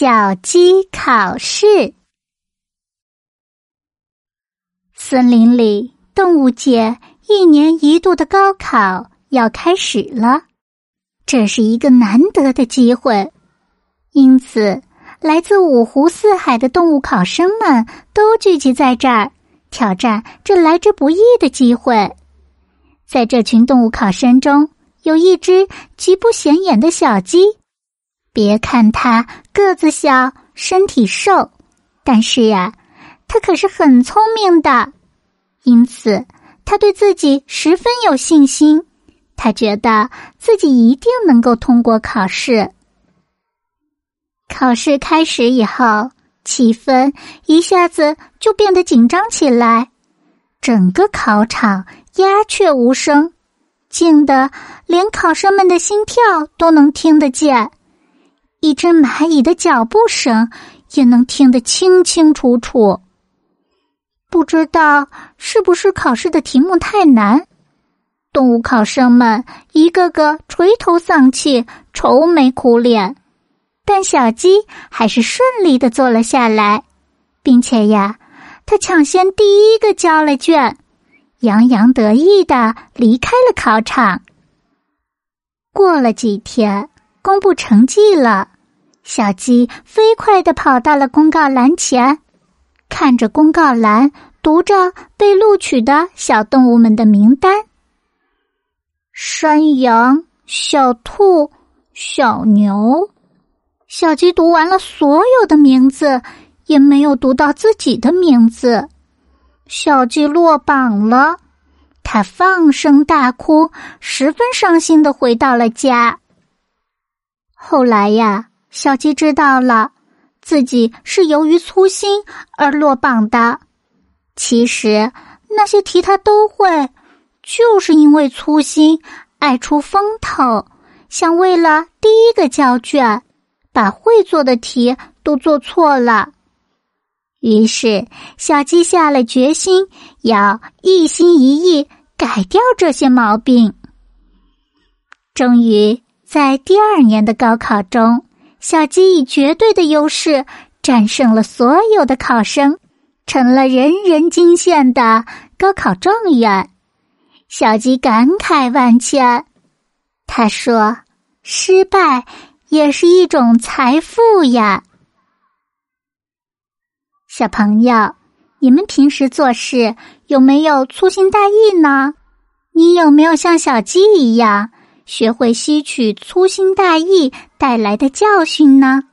小鸡考试。森林里，动物界一年一度的高考要开始了，这是一个难得的机会，因此，来自五湖四海的动物考生们都聚集在这儿，挑战这来之不易的机会。在这群动物考生中，有一只极不显眼的小鸡。别看他个子小，身体瘦，但是呀，他可是很聪明的。因此，他对自己十分有信心。他觉得自己一定能够通过考试。考试开始以后，气氛一下子就变得紧张起来，整个考场鸦雀无声，静的连考生们的心跳都能听得见。一只蚂蚁的脚步声也能听得清清楚楚。不知道是不是考试的题目太难，动物考生们一个个垂头丧气、愁眉苦脸，但小鸡还是顺利的坐了下来，并且呀，它抢先第一个交了卷，洋洋得意的离开了考场。过了几天。公布成绩了，小鸡飞快的跑到了公告栏前，看着公告栏，读着被录取的小动物们的名单：山羊、小兔、小牛。小鸡读完了所有的名字，也没有读到自己的名字。小鸡落榜了，它放声大哭，十分伤心的回到了家。后来呀，小鸡知道了，自己是由于粗心而落榜的。其实那些题他都会，就是因为粗心，爱出风头，想为了第一个交卷，把会做的题都做错了。于是，小鸡下了决心，要一心一意改掉这些毛病。终于。在第二年的高考中，小鸡以绝对的优势战胜了所有的考生，成了人人惊羡的高考状元。小鸡感慨万千，他说：“失败也是一种财富呀。”小朋友，你们平时做事有没有粗心大意呢？你有没有像小鸡一样？学会吸取粗心大意带来的教训呢？